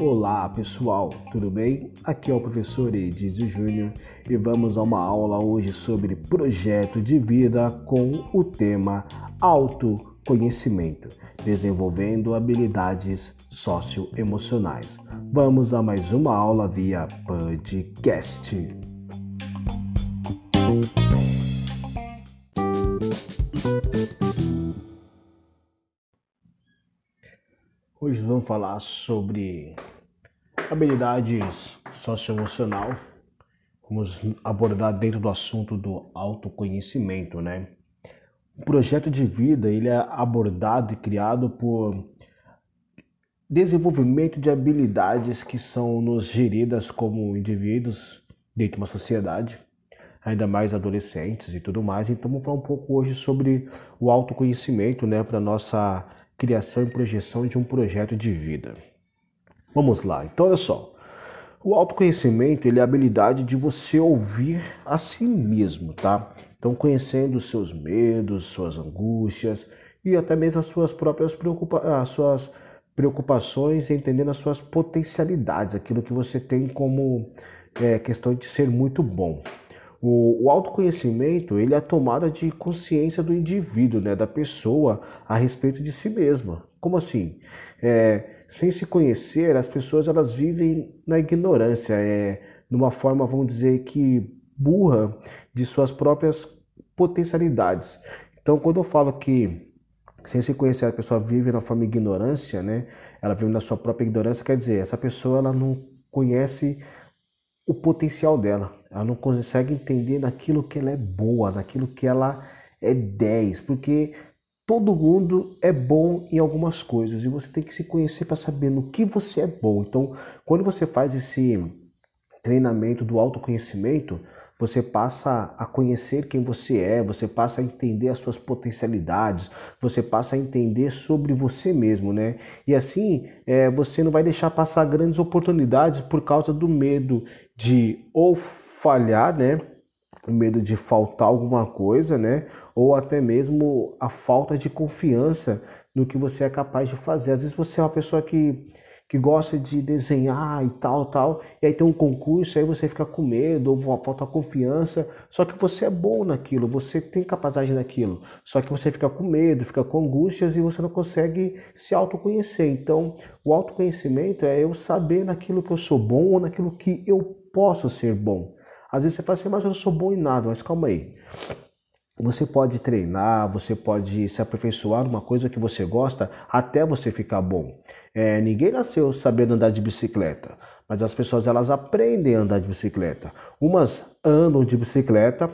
Olá pessoal, tudo bem? Aqui é o professor Edizio Júnior e vamos a uma aula hoje sobre projeto de vida com o tema autoconhecimento, desenvolvendo habilidades socioemocionais. Vamos a mais uma aula via podcast. Falar sobre habilidades socioemocional. Vamos abordar dentro do assunto do autoconhecimento, né? O projeto de vida ele é abordado e criado por desenvolvimento de habilidades que são nos geridas como indivíduos dentro de uma sociedade, ainda mais adolescentes e tudo mais. Então vamos falar um pouco hoje sobre o autoconhecimento, né, para nossa criação e projeção de um projeto de vida. Vamos lá. Então, olha só. O autoconhecimento ele é a habilidade de você ouvir a si mesmo, tá? Então, conhecendo os seus medos, suas angústias e até mesmo as suas próprias preocupa as suas preocupações, entendendo as suas potencialidades, aquilo que você tem como é, questão de ser muito bom. O, o, autoconhecimento ele é a tomada de consciência do indivíduo, né, da pessoa a respeito de si mesma. Como assim? É, sem se conhecer, as pessoas elas vivem na ignorância, é, numa forma, vamos dizer que burra de suas próprias potencialidades. Então, quando eu falo que sem se conhecer a pessoa vive na forma ignorância, né? Ela vive na sua própria ignorância, quer dizer, essa pessoa ela não conhece o potencial dela. Ela não consegue entender naquilo que ela é boa, naquilo que ela é 10, porque todo mundo é bom em algumas coisas e você tem que se conhecer para saber no que você é bom. Então, quando você faz esse treinamento do autoconhecimento, você passa a conhecer quem você é, você passa a entender as suas potencialidades, você passa a entender sobre você mesmo, né? E assim é, você não vai deixar passar grandes oportunidades por causa do medo de ou falhar, né? O medo de faltar alguma coisa, né? Ou até mesmo a falta de confiança no que você é capaz de fazer. Às vezes você é uma pessoa que que gosta de desenhar e tal, tal, e aí tem um concurso, aí você fica com medo, ou falta confiança, só que você é bom naquilo, você tem capacidade naquilo, só que você fica com medo, fica com angústias e você não consegue se autoconhecer. Então, o autoconhecimento é eu saber naquilo que eu sou bom ou naquilo que eu posso ser bom. Às vezes você fala assim, mas eu sou bom em nada, mas calma aí. Você pode treinar, você pode se aperfeiçoar uma coisa que você gosta até você ficar bom. É, ninguém nasceu sabendo andar de bicicleta, mas as pessoas elas aprendem a andar de bicicleta. Umas andam de bicicleta,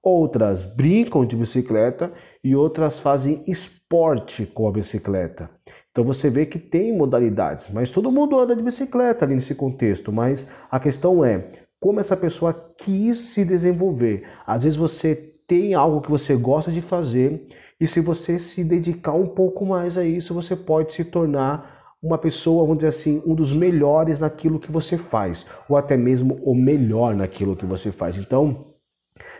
outras brincam de bicicleta e outras fazem esporte com a bicicleta. Então você vê que tem modalidades, mas todo mundo anda de bicicleta ali nesse contexto. Mas a questão é como essa pessoa quis se desenvolver. Às vezes você tem algo que você gosta de fazer e se você se dedicar um pouco mais a isso, você pode se tornar uma pessoa, vamos dizer assim, um dos melhores naquilo que você faz, ou até mesmo o melhor naquilo que você faz. Então,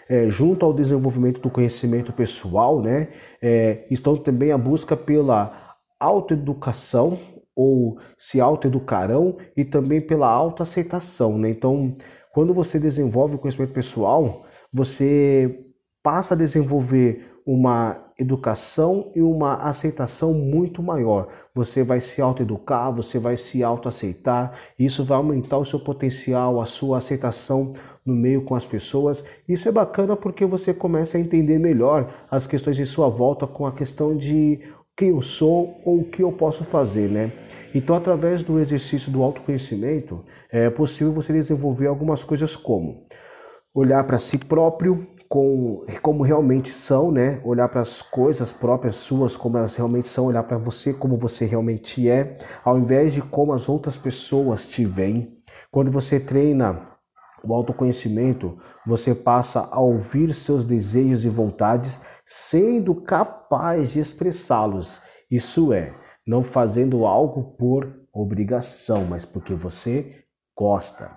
é, junto ao desenvolvimento do conhecimento pessoal, né, é, estão também a busca pela autoeducação ou se autoeducarão e também pela autoaceitação, né? Então, quando você desenvolve o conhecimento pessoal, você passa a desenvolver uma educação e uma aceitação muito maior. Você vai se autoeducar, você vai se autoaceitar, isso vai aumentar o seu potencial, a sua aceitação no meio com as pessoas. Isso é bacana porque você começa a entender melhor as questões de sua volta com a questão de quem eu sou ou o que eu posso fazer, né? Então, através do exercício do autoconhecimento, é possível você desenvolver algumas coisas como olhar para si próprio, com como realmente são, né? Olhar para as coisas próprias suas como elas realmente são, olhar para você como você realmente é, ao invés de como as outras pessoas te veem. Quando você treina o autoconhecimento, você passa a ouvir seus desejos e vontades, sendo capaz de expressá-los. Isso é, não fazendo algo por obrigação, mas porque você gosta.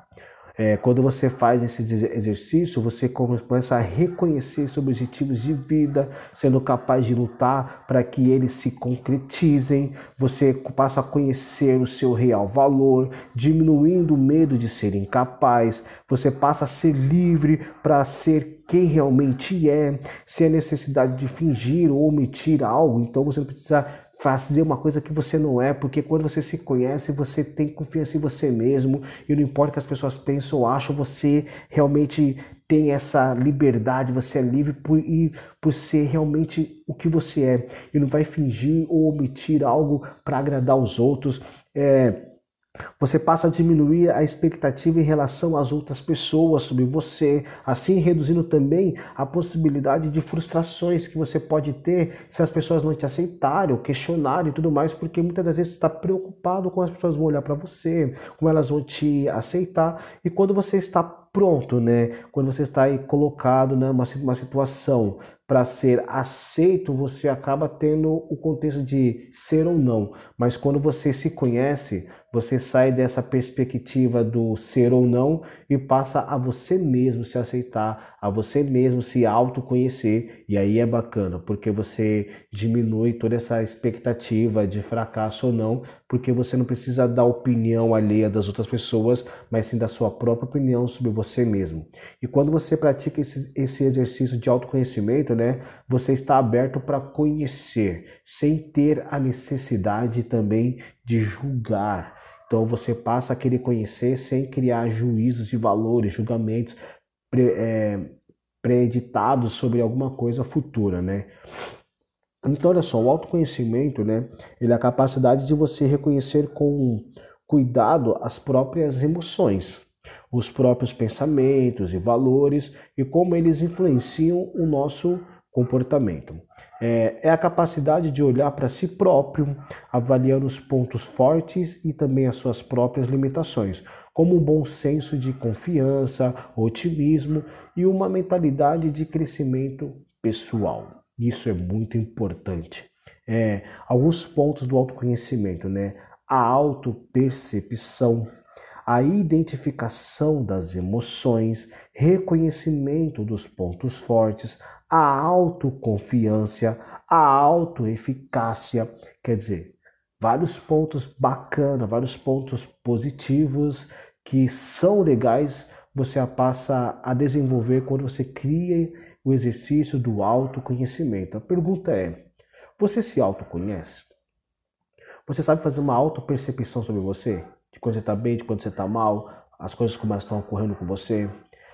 É, quando você faz esse exercício, você começa a reconhecer seus objetivos de vida, sendo capaz de lutar para que eles se concretizem. Você passa a conhecer o seu real valor, diminuindo o medo de ser incapaz. Você passa a ser livre para ser quem realmente é, sem a necessidade de fingir ou omitir algo. Então você não precisa fazer uma coisa que você não é, porque quando você se conhece, você tem confiança em você mesmo, e não importa o que as pessoas pensam ou acham, você realmente tem essa liberdade, você é livre por, e, por ser realmente o que você é, e não vai fingir ou omitir algo para agradar os outros. É, você passa a diminuir a expectativa em relação às outras pessoas sobre você, assim reduzindo também a possibilidade de frustrações que você pode ter se as pessoas não te aceitarem questionarem e tudo mais, porque muitas das vezes está preocupado com as pessoas vão olhar para você, como elas vão te aceitar, e quando você está pronto, né? Quando você está aí colocado numa né, situação para ser aceito, você acaba tendo o contexto de ser ou não. Mas quando você se conhece, você sai dessa perspectiva do ser ou não e passa a você mesmo se aceitar, a você mesmo se autoconhecer. E aí é bacana, porque você diminui toda essa expectativa de fracasso ou não, porque você não precisa da opinião alheia das outras pessoas, mas sim da sua própria opinião sobre você mesmo. E quando você pratica esse, esse exercício de autoconhecimento, né, você está aberto para conhecer, sem ter a necessidade também de julgar. Então você passa a querer conhecer sem criar juízos de valores, julgamentos pre, é, pré-editados sobre alguma coisa futura, né? Então, olha só, o autoconhecimento, né? Ele é a capacidade de você reconhecer com cuidado as próprias emoções, os próprios pensamentos e valores e como eles influenciam o nosso comportamento. É, é a capacidade de olhar para si próprio, avaliando os pontos fortes e também as suas próprias limitações, como um bom senso de confiança, otimismo e uma mentalidade de crescimento pessoal. Isso é muito importante. É, alguns pontos do autoconhecimento, né? A autopercepção, a identificação das emoções, reconhecimento dos pontos fortes, a autoconfiança, a autoeficácia, quer dizer, vários pontos bacanas, vários pontos positivos que são legais, você passa a desenvolver quando você cria o exercício do autoconhecimento. A pergunta é: você se autoconhece? Você sabe fazer uma autopercepção sobre você? De quando você está bem, de quando você está mal, as coisas como elas estão ocorrendo com você?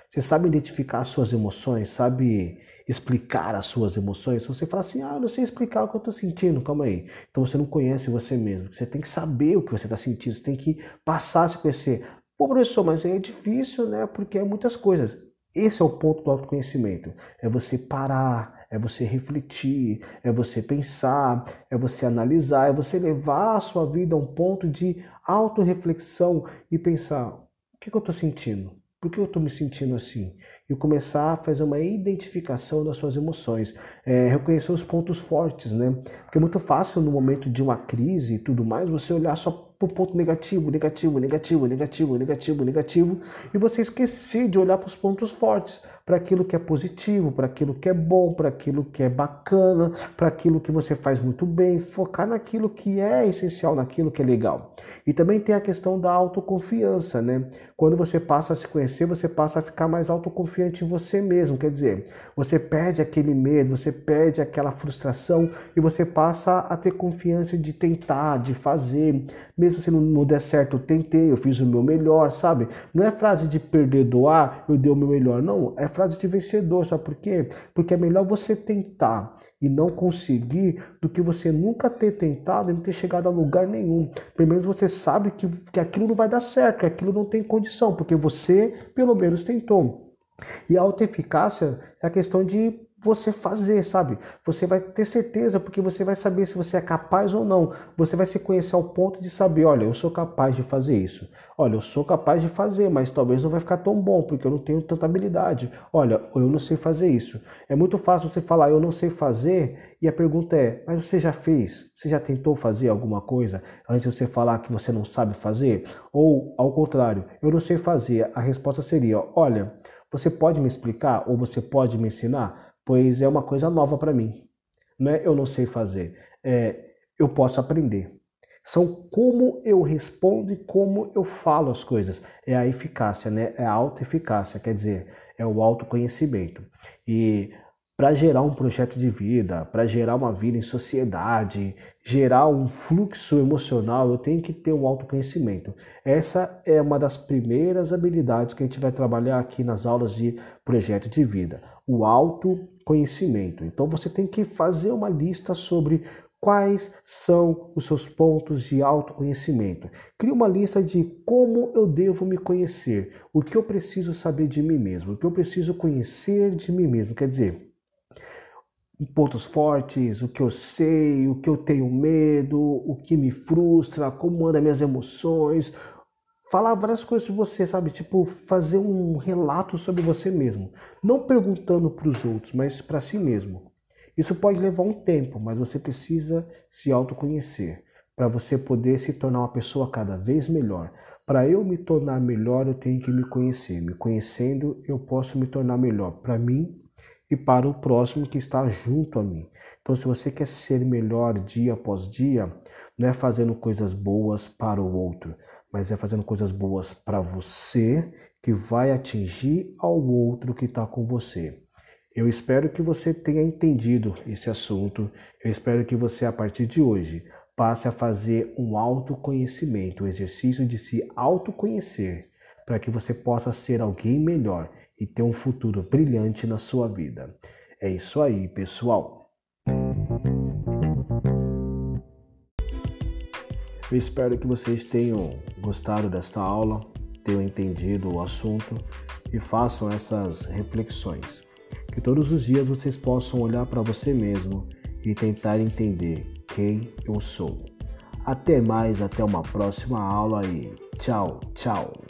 Você sabe identificar as suas emoções? Sabe explicar as suas emoções, se você fala assim, ah, eu não sei explicar o que eu estou sentindo, calma aí. Então você não conhece você mesmo. Você tem que saber o que você está sentindo, você tem que passar a se conhecer. Pô, professor, mas é difícil, né? Porque é muitas coisas. Esse é o ponto do autoconhecimento. É você parar, é você refletir, é você pensar, é você analisar, é você levar a sua vida a um ponto de autorreflexão e pensar: o que, que eu estou sentindo? Por que eu estou me sentindo assim? E começar a fazer uma identificação das suas emoções, é, reconhecer os pontos fortes, né? Porque é muito fácil no momento de uma crise e tudo mais você olhar só para o ponto negativo, negativo, negativo, negativo, negativo, negativo e você esquecer de olhar para os pontos fortes, para aquilo que é positivo, para aquilo que é bom, para aquilo que é bacana, para aquilo que você faz muito bem, focar naquilo que é essencial, naquilo que é legal. E também tem a questão da autoconfiança, né? Quando você passa a se conhecer, você passa a ficar mais autoconfiante em você mesmo. Quer dizer, você perde aquele medo, você perde aquela frustração e você passa a ter confiança de tentar, de fazer. Mesmo se não der certo, eu tentei, eu fiz o meu melhor, sabe? Não é frase de perder, doar, eu dei o meu melhor. Não, é frase de vencedor, sabe por quê? Porque é melhor você tentar e não conseguir do que você nunca ter tentado e não ter chegado a lugar nenhum. Pelo menos você sabe que, que aquilo não vai dar certo, que aquilo não tem condição, porque você pelo menos tentou. E a autoeficácia é a questão de você fazer, sabe? Você vai ter certeza porque você vai saber se você é capaz ou não. Você vai se conhecer ao ponto de saber, olha, eu sou capaz de fazer isso. Olha, eu sou capaz de fazer, mas talvez não vai ficar tão bom porque eu não tenho tanta habilidade. Olha, eu não sei fazer isso. É muito fácil você falar, eu não sei fazer, e a pergunta é, mas você já fez? Você já tentou fazer alguma coisa antes de você falar que você não sabe fazer? Ou ao contrário, eu não sei fazer. A resposta seria, olha, você pode me explicar ou você pode me ensinar? Pois é uma coisa nova para mim. Não é eu não sei fazer, é eu posso aprender. São como eu respondo e como eu falo as coisas. É a eficácia, né? É a autoeficácia, quer dizer, é o autoconhecimento. E para gerar um projeto de vida, para gerar uma vida em sociedade, gerar um fluxo emocional, eu tenho que ter um autoconhecimento. Essa é uma das primeiras habilidades que a gente vai trabalhar aqui nas aulas de projeto de vida, o autoconhecimento. Então você tem que fazer uma lista sobre quais são os seus pontos de autoconhecimento. Crie uma lista de como eu devo me conhecer, o que eu preciso saber de mim mesmo, o que eu preciso conhecer de mim mesmo. Quer dizer, pontos fortes, o que eu sei, o que eu tenho medo, o que me frustra, como andam minhas emoções. Falar várias coisas sobre você, sabe? Tipo, fazer um relato sobre você mesmo. Não perguntando para os outros, mas para si mesmo. Isso pode levar um tempo, mas você precisa se autoconhecer para você poder se tornar uma pessoa cada vez melhor. Para eu me tornar melhor, eu tenho que me conhecer. Me conhecendo, eu posso me tornar melhor para mim e para o próximo que está junto a mim. Então, se você quer ser melhor dia após dia, não é fazendo coisas boas para o outro, mas é fazendo coisas boas para você que vai atingir ao outro que está com você. Eu espero que você tenha entendido esse assunto. Eu espero que você, a partir de hoje, passe a fazer um autoconhecimento, o um exercício de se autoconhecer, para que você possa ser alguém melhor e ter um futuro brilhante na sua vida. É isso aí, pessoal. Eu espero que vocês tenham gostado desta aula, tenham entendido o assunto e façam essas reflexões. Que todos os dias vocês possam olhar para você mesmo e tentar entender quem eu sou. Até mais, até uma próxima aula e tchau, tchau.